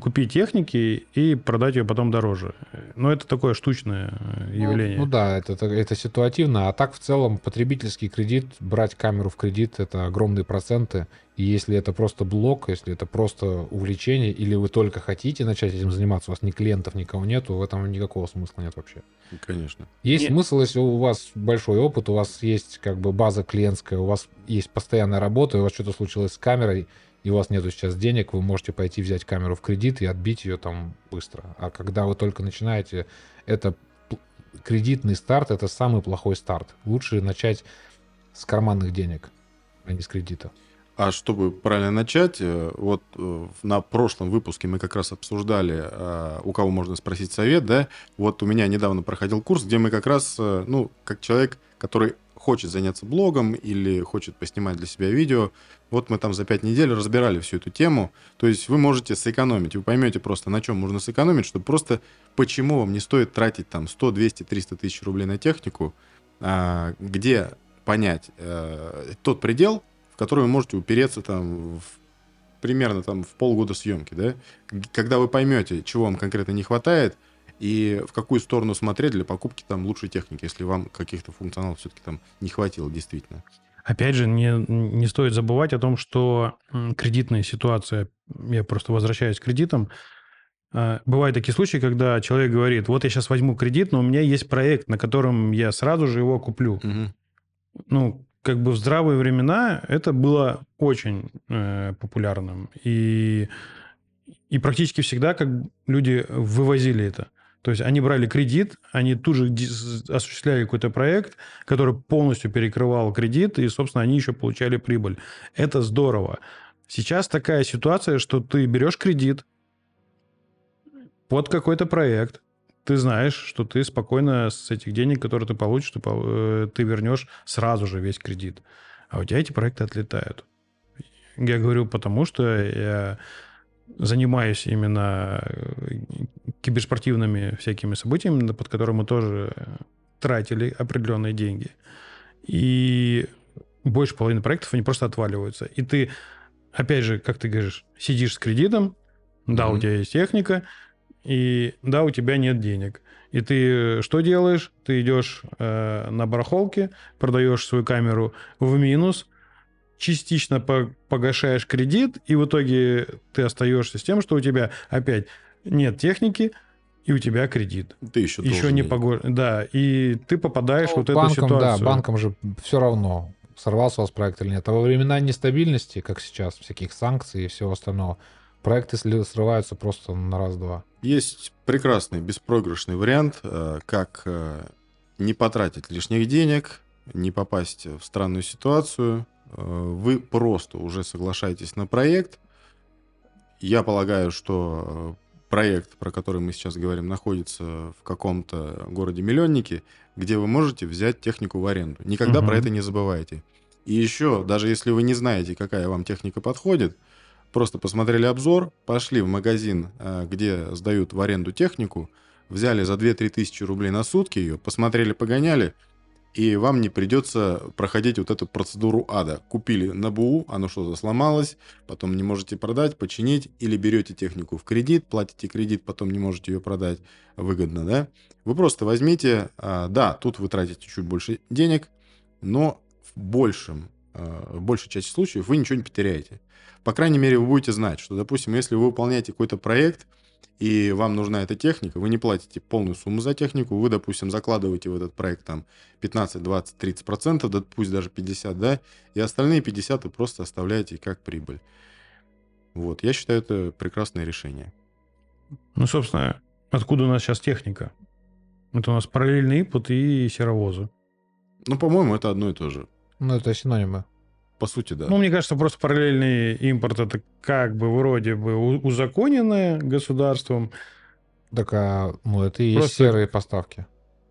купить техники и продать ее потом дороже. Но это такое штучное э, ну, явление. Ну, ну да, это, это ситуативно. А так в целом потребительский кредит, брать камеру в кредит, это огромные проценты. И если это просто блок, если это просто увлечение, или вы только хотите начать этим заниматься, у вас ни клиентов, никого нету, в этом никакого смысла нет вообще. Конечно. Есть нет. смысл, если у вас большой опыт, у вас есть как бы база клиентская, у вас есть постоянная работа, и у вас что-то случилось с камерой, и у вас нету сейчас денег, вы можете пойти взять камеру в кредит и отбить ее там быстро. А когда вы только начинаете, это кредитный старт, это самый плохой старт. Лучше начать с карманных денег, а не с кредита. А чтобы правильно начать, э, вот э, на прошлом выпуске мы как раз обсуждали, э, у кого можно спросить совет, да? Вот у меня недавно проходил курс, где мы как раз, ну, как человек, который хочет заняться блогом или хочет поснимать для себя видео, вот мы там за пять недель разбирали всю эту тему. То есть вы можете сэкономить, вы поймете просто, на чем можно сэкономить, чтобы просто почему вам не стоит тратить там 100, 200, 300 тысяч рублей на технику, а, где понять тот предел, который вы можете упереться там в, примерно там в полгода съемки, да? Когда вы поймете, чего вам конкретно не хватает, и в какую сторону смотреть для покупки там лучшей техники, если вам каких-то функционалов все-таки там не хватило действительно. Опять же, не, не стоит забывать о том, что кредитная ситуация, я просто возвращаюсь к кредитам, а, Бывают такие случаи, когда человек говорит, вот я сейчас возьму кредит, но у меня есть проект, на котором я сразу же его куплю. Угу. Ну, как бы в здравые времена это было очень э, популярным. И, и практически всегда как люди вывозили это. То есть они брали кредит, они тут же осуществляли какой-то проект, который полностью перекрывал кредит, и, собственно, они еще получали прибыль. Это здорово. Сейчас такая ситуация, что ты берешь кредит под какой-то проект, ты знаешь, что ты спокойно с этих денег, которые ты получишь, ты, э, ты вернешь сразу же весь кредит. А у тебя эти проекты отлетают. Я говорю потому, что я занимаюсь именно э, киберспортивными всякими событиями, под которые мы тоже тратили определенные деньги. И больше половины проектов, они просто отваливаются. И ты, опять же, как ты говоришь, сидишь с кредитом, да, mm-hmm. у тебя есть техника, и да, у тебя нет денег. И ты что делаешь? Ты идешь э, на барахолке, продаешь свою камеру в минус, частично погашаешь кредит, и в итоге ты остаешься с тем, что у тебя опять нет техники, и у тебя кредит. Ты еще Еще не погож... Да, и ты попадаешь ну, вот банкам, эту ситуацию. Да, банкам же все равно, сорвался у вас проект или нет. А во времена нестабильности, как сейчас, всяких санкций и всего остального, проекты срываются просто на раз-два. Есть прекрасный беспроигрышный вариант, э, как э, не потратить лишних денег, не попасть в странную ситуацию, вы просто уже соглашаетесь на проект. Я полагаю, что э, проект, про который мы сейчас говорим, находится в каком-то городе-миллионнике, где вы можете взять технику в аренду. Никогда угу. про это не забывайте. И еще, даже если вы не знаете, какая вам техника подходит, просто посмотрели обзор, пошли в магазин, э, где сдают в аренду технику, взяли за 2-3 тысячи рублей на сутки ее, посмотрели, погоняли – и вам не придется проходить вот эту процедуру ада. Купили на БУ, оно что-то сломалось, потом не можете продать, починить, или берете технику в кредит, платите кредит, потом не можете ее продать выгодно, да? Вы просто возьмите, а, да, тут вы тратите чуть больше денег, но в большем, а, в большей части случаев вы ничего не потеряете. По крайней мере, вы будете знать, что, допустим, если вы выполняете какой-то проект, и вам нужна эта техника, вы не платите полную сумму за технику, вы, допустим, закладываете в этот проект там 15, 20, 30 процентов, да, пусть даже 50, да, и остальные 50 вы просто оставляете как прибыль. Вот, я считаю, это прекрасное решение. Ну, собственно, откуда у нас сейчас техника? Это у нас параллельный input и серовозы. Ну, по-моему, это одно и то же. Ну, это синонимы. По сути, да. Ну, мне кажется, просто параллельный импорт это как бы вроде бы узаконенное государством. Так, а, ну, это и просто... есть серые поставки.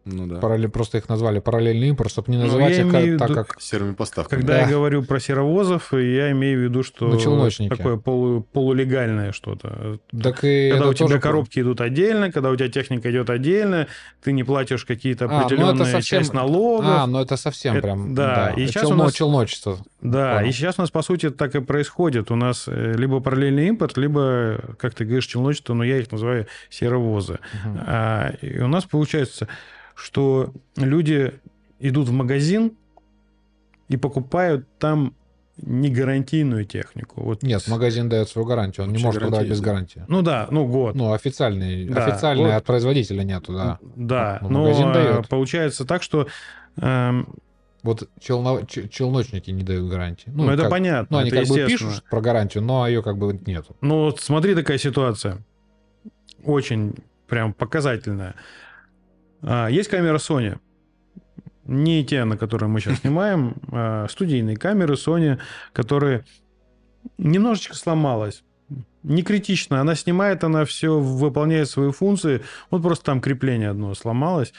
Ну да. Параллель, просто их назвали параллельный импорт, чтобы не ну, называть их как, так, как... Серыми поставками. Когда да. я говорю про серовозов, я имею в виду, что ну, такое полу, полулегальное что-то. Так и когда у тебя тоже... коробки идут отдельно, когда у тебя техника идет отдельно, ты не платишь какие-то определенные а, ну совсем... часть налогов. А, ну это совсем это, прям... Да, да. и сейчас Челно, у нас... челночество. Да, Понял. и сейчас у нас, по сути, так и происходит. У нас э, либо параллельный импорт, либо, как ты говоришь, челночество, но я их называю серовозы. Угу. А, и у нас получается что люди идут в магазин и покупают там не гарантийную технику. Вот. Нет, магазин дает свою гарантию, он Вообще не может продавать без гарантии. Ну да, ну год. Ну официальный, да, официальный год. от производителя нету, да. Да, но, но магазин дает. получается так, что эм, вот челно... челночники не дают гарантии. Ну, ну это как... понятно. Ну, они как бы пишут про гарантию, но ее как бы нету. Ну, вот смотри, такая ситуация. Очень прям показательная. А, есть камера Sony. Не те, на которые мы сейчас *laughs* снимаем, а студийные камеры Sony, которые немножечко сломалась. Не критично. Она снимает, она все выполняет свои функции. Вот просто там крепление одно сломалось.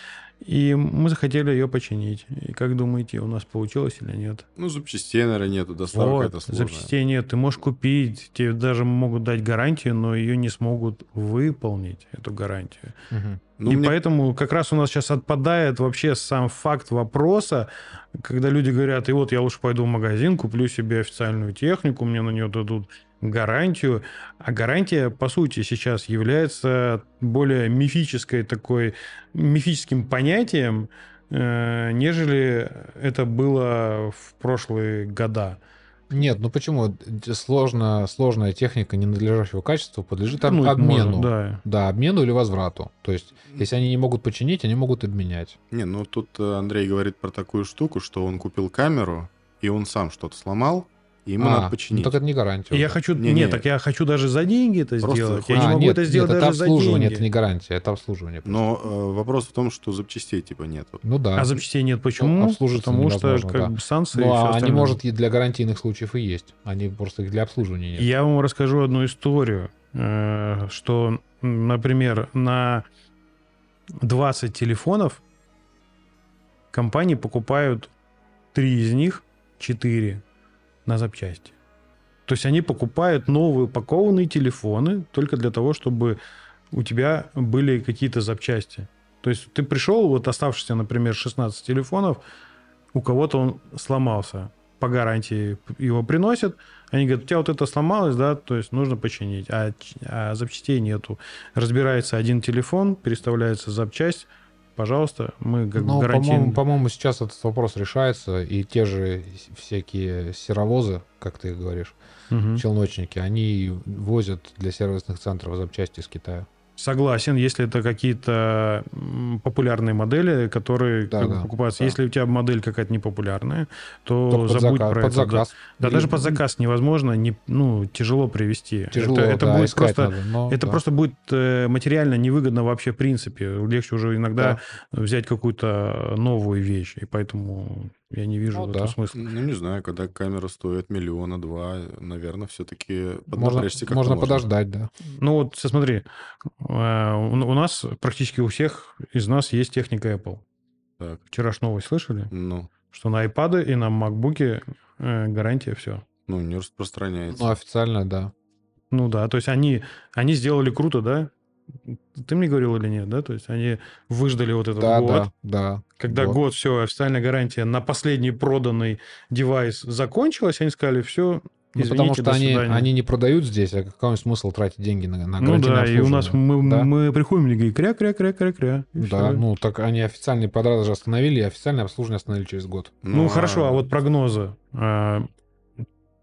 И мы захотели ее починить. И как думаете, у нас получилось или нет? Ну, запчастей, наверное, нету, доставка вот, это сложно. Запчастей нет. Ты можешь купить, тебе даже могут дать гарантию, но ее не смогут выполнить, эту гарантию. Угу. Ну, и мне... поэтому как раз у нас сейчас отпадает вообще сам факт вопроса, когда люди говорят, и вот я лучше пойду в магазин, куплю себе официальную технику, мне на нее дадут гарантию. А гарантия, по сути, сейчас является более мифической такой, мифическим понятием, э, нежели это было в прошлые года. Нет, ну почему? Сложно, сложная техника ненадлежащего качества подлежит ну, обмену. Может, да. да, обмену или возврату. То есть, если они не могут починить, они могут обменять. Не, ну тут э, Андрей говорит про такую штуку, что он купил камеру, и он сам что-то сломал, и ему а, надо починить. Ну, так это не гарантия. Я хочу, не, нет, не, так я хочу даже за деньги это Просто сделать. Я а, не могу нет, это сделать нет, даже это обслуживание, за деньги. это не гарантия, это обслуживание. Просто. Но э, вопрос в том, что запчастей типа нет. Ну да. А запчастей нет почему? Ну, Потому что как да. бы санкции. Ну а они, может, и для гарантийных случаев и есть. Они просто их для обслуживания нет. Я вам расскажу одну историю, э, что, например, на 20 телефонов компании покупают 3 из них, 4 на запчасти. То есть они покупают новые упакованные телефоны только для того, чтобы у тебя были какие-то запчасти. То есть ты пришел, вот оставшийся, например, 16 телефонов, у кого-то он сломался. По гарантии его приносят. Они говорят, у тебя вот это сломалось, да, то есть нужно починить. А, а запчастей нету. Разбирается один телефон, переставляется запчасть, пожалуйста, мы как ну, гарантийно... По-моему, по-моему, сейчас этот вопрос решается, и те же всякие серовозы, как ты говоришь, угу. челночники, они возят для сервисных центров запчасти из Китая. Согласен, если это какие-то популярные модели, которые да, да, покупаются. Да. Если у тебя модель какая-то непопулярная, то Только забудь заказ, про под это. Заказ. Да, да даже под заказ невозможно, не, ну, тяжело привести. Тяжело, это, это да, будет просто, надо, но, это да. просто будет э, материально невыгодно вообще в принципе. Легче уже иногда да. взять какую-то новую вещь, и поэтому я не вижу ну, да. смысла. Ну, не знаю, когда камера стоит миллиона два, наверное, все-таки поднапрячься можно, можно, можно подождать, да. Ну вот, смотри, э, у нас практически у всех из нас есть техника Apple. Так. Вчера ж новость слышали? Ну. Что на iPad и на MacBook э, гарантия все. Ну, не распространяется. Ну, официально, да. Ну да, то есть они, они сделали круто, да? Ты мне говорил или нет, да? То есть они выждали вот этот да, год. Да, да. Когда год. год, все, официальная гарантия на последний проданный девайс закончилась, они сказали, все, ну, потому что они, они не продают здесь, а какой смысл тратить деньги на, на Ну да, и у нас мы, да? мы приходим и говорим, кря-кря-кря-кря-кря. Да, все. ну так они официальный продажи остановили, и официальное обслуживание остановили через год. Ну, ну хорошо, а вот прогнозы.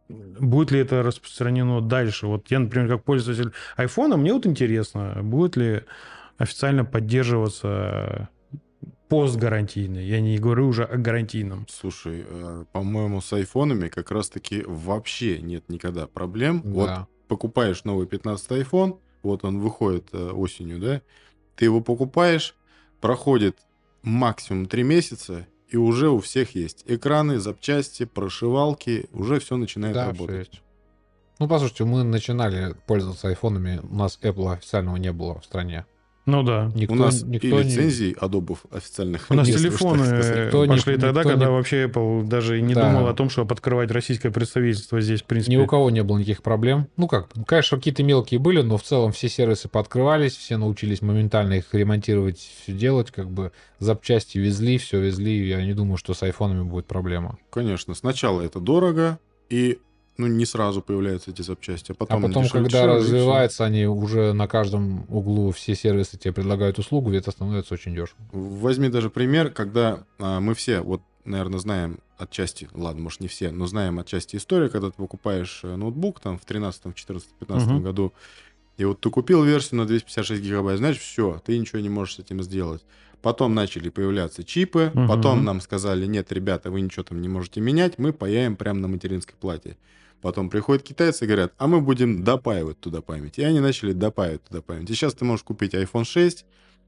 Будет ли это распространено дальше? Вот я, например, как пользователь iPhone, мне вот интересно, будет ли официально поддерживаться постгарантийный. Я не говорю уже о гарантийном. Слушай, э, по-моему, с айфонами как раз-таки вообще нет никогда проблем. Да. Вот покупаешь новый 15 iPhone, вот он выходит э, осенью, да, ты его покупаешь, проходит максимум 3 месяца, и уже у всех есть экраны, запчасти, прошивалки, уже все начинает да, работать. Все есть. Ну, послушайте, мы начинали пользоваться айфонами, у нас Apple официального не было в стране. Ну да. Никто, у нас никто и лицензий не... Adobe официальных. У нас телефоны что, пошли никто тогда, когда не... вообще Apple даже не да. думал о том, чтобы открывать российское представительство здесь, в принципе. Ни у кого не было никаких проблем. Ну как, конечно, какие-то мелкие были, но в целом все сервисы пооткрывались, все научились моментально их ремонтировать, все делать, как бы запчасти везли, все везли. Я не думаю, что с айфонами будет проблема. Конечно, сначала это дорого, и ну, не сразу появляются эти запчасти, а потом... А потом, когда развивается, они уже на каждом углу, все сервисы тебе предлагают услугу, и это становится очень дешево. Возьми даже пример, когда а, мы все, вот, наверное, знаем отчасти, ладно, может, не все, но знаем отчасти историю, когда ты покупаешь э, ноутбук там в 13, 14, 15 угу. году, и вот ты купил версию на 256 гигабайт, знаешь, все, ты ничего не можешь с этим сделать. Потом начали появляться чипы, угу. потом нам сказали, нет, ребята, вы ничего там не можете менять, мы паяем прямо на материнской плате. Потом приходят китайцы и говорят, а мы будем допаивать туда память. И они начали допаивать туда память. И сейчас ты можешь купить iPhone 6,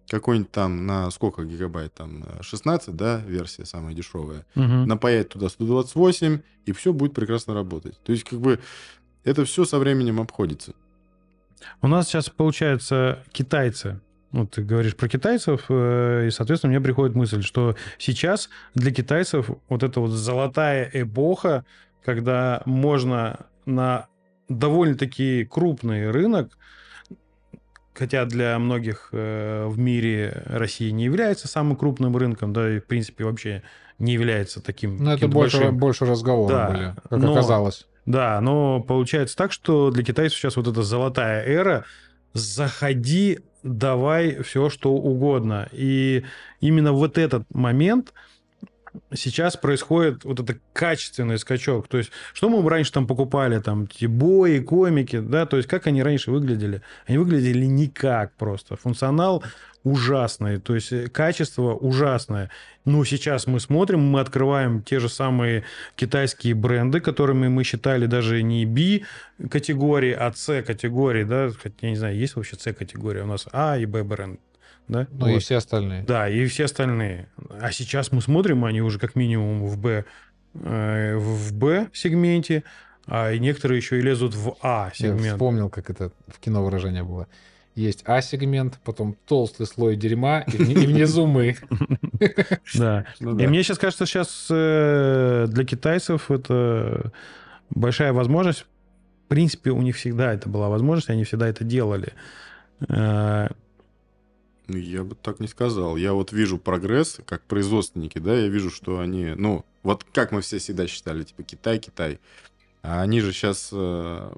какой-нибудь там на сколько гигабайт, там 16, да, версия самая дешевая, угу. напаять туда 128, и все будет прекрасно работать. То есть как бы это все со временем обходится. У нас сейчас, получается, китайцы вот ты говоришь про китайцев, э, и, соответственно, мне приходит мысль, что сейчас для китайцев вот эта вот золотая эпоха когда можно на довольно-таки крупный рынок, хотя для многих э, в мире Россия не является самым крупным рынком, да, и в принципе вообще не является таким. Но это больше, большим. больше разговоров да, были, как но, оказалось. Да, но получается так, что для китайцев сейчас вот эта золотая эра, заходи, давай все, что угодно. И именно вот этот момент сейчас происходит вот это качественный скачок. То есть, что мы раньше там покупали, там, эти бои, комики, да, то есть, как они раньше выглядели? Они выглядели никак просто. Функционал ужасный, то есть, э, качество ужасное. Но сейчас мы смотрим, мы открываем те же самые китайские бренды, которыми мы считали даже не B категории, а C категории, да, хотя, я не знаю, есть вообще C категория у нас, А и Б бренд да? Ну вот. и все остальные. Да, и все остальные. А сейчас мы смотрим, они уже как минимум в Б, э, в Б сегменте, а некоторые еще и лезут в А сегмент. Я вспомнил, как это в кино выражение было. Есть А-сегмент, потом толстый слой дерьма, и внизу мы. *laughs* Да. *laughs* Ну и мне сейчас кажется, сейчас э, для китайцев это большая возможность. В принципе, у них всегда это была возможность, они всегда это делали э, я бы так не сказал. Я вот вижу прогресс, как производственники, да, я вижу, что они, ну, вот как мы все всегда считали, типа Китай, Китай. А они же сейчас э,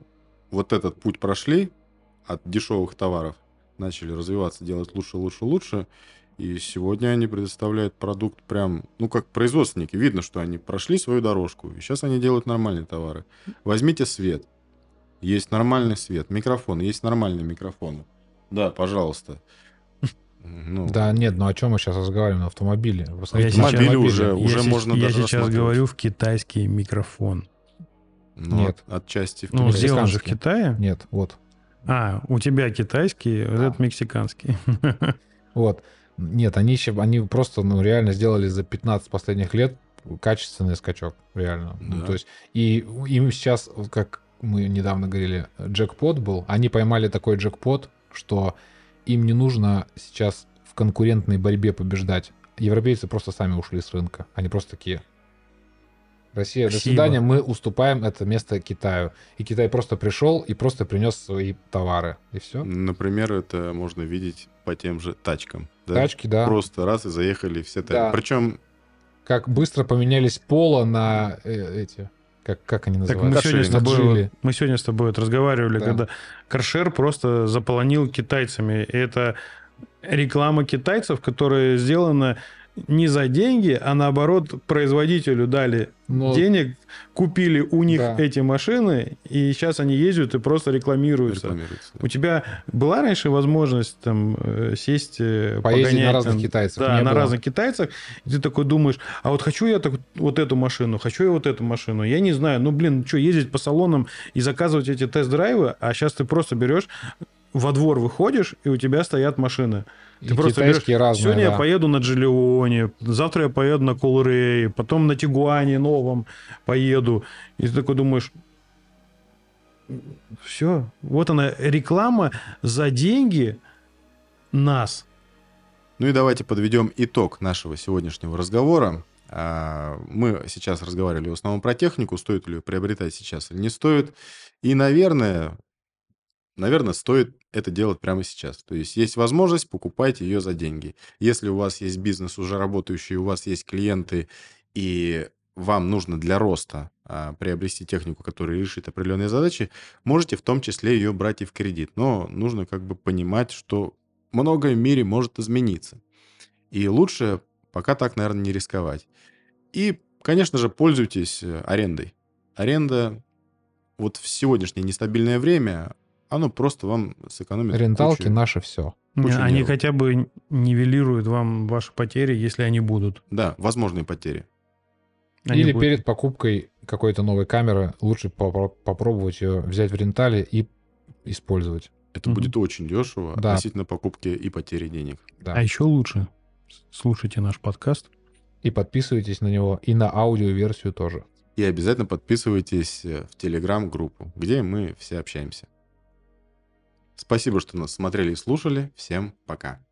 вот этот путь прошли от дешевых товаров, начали развиваться, делать лучше, лучше, лучше. И сегодня они предоставляют продукт прям, ну, как производственники. Видно, что они прошли свою дорожку. И сейчас они делают нормальные товары. Возьмите свет. Есть нормальный свет. Микрофон. Есть нормальные микрофоны. Да, пожалуйста. Ну, да, нет, ну о чем мы сейчас разговариваем? На автомобиле. Я автомобиле уже, уже я можно Я сейчас говорю в китайский микрофон. Ну, нет. Отчасти в Ну, сделан же в Китае? Нет, вот. А, у тебя китайский, да. этот мексиканский. *laughs* Вот. Нет, они, еще, они просто ну, реально сделали за 15 последних лет качественный скачок, реально. Ну, да. Ну, то есть, и им сейчас, как мы недавно говорили, джекпот был, они поймали такой джекпот, что им не нужно сейчас в конкурентной борьбе побеждать. Европейцы просто сами ушли с рынка. Они просто такие. Россия, Спасибо. до свидания, мы уступаем это место Китаю. И Китай просто пришел и просто принес свои товары. И все. Например, это можно видеть по тем же тачкам. Да? Тачки, да. Просто раз и заехали все тачки. Да. Причем... Как быстро поменялись пола на э, эти как, как они называются? Так мы сегодня, с тобой, мы сегодня с тобой вот разговаривали, да. когда Каршер просто заполонил китайцами. И это реклама китайцев, которая сделана не за деньги, а наоборот производителю дали Но... денег, купили у них да. эти машины, и сейчас они ездят и просто рекламируются. рекламируются да. У тебя была раньше возможность там э, сесть, э, Поездить погонять, на разных там, китайцев? Да, на было. разных китайцах. И ты такой думаешь, а вот хочу я так, вот эту машину, хочу я вот эту машину. Я не знаю, ну блин, что, ездить по салонам и заказывать эти тест-драйвы, а сейчас ты просто берешь во двор выходишь, и у тебя стоят машины. Ты и просто берешь, разные, сегодня да. я поеду на Джиллионе, завтра я поеду на Колрее, потом на Тигуане новом поеду. И ты такой думаешь, все, вот она, реклама за деньги нас. Ну и давайте подведем итог нашего сегодняшнего разговора. А, мы сейчас разговаривали в основном про технику, стоит ли ее приобретать сейчас или не стоит. И, наверное, наверное, стоит это делать прямо сейчас. То есть есть возможность, покупайте ее за деньги. Если у вас есть бизнес уже работающий, у вас есть клиенты, и вам нужно для роста а, приобрести технику, которая решит определенные задачи, можете в том числе ее брать и в кредит. Но нужно как бы понимать, что многое в мире может измениться. И лучше пока так, наверное, не рисковать. И, конечно же, пользуйтесь э, арендой. Аренда вот в сегодняшнее нестабильное время оно просто вам сэкономит. Ренталки кучу, наше все. Не, они нервов. хотя бы нивелируют вам ваши потери, если они будут. Да, возможные потери. Они Или будут... перед покупкой какой-то новой камеры лучше попро- попробовать ее взять в рентале и использовать. Это mm-hmm. будет очень дешево да. относительно покупки и потери денег. Да. А еще лучше слушайте наш подкаст. И подписывайтесь на него, и на аудиоверсию тоже. И обязательно подписывайтесь в Телеграм-группу, где мы все общаемся. Спасибо, что нас смотрели и слушали. Всем пока.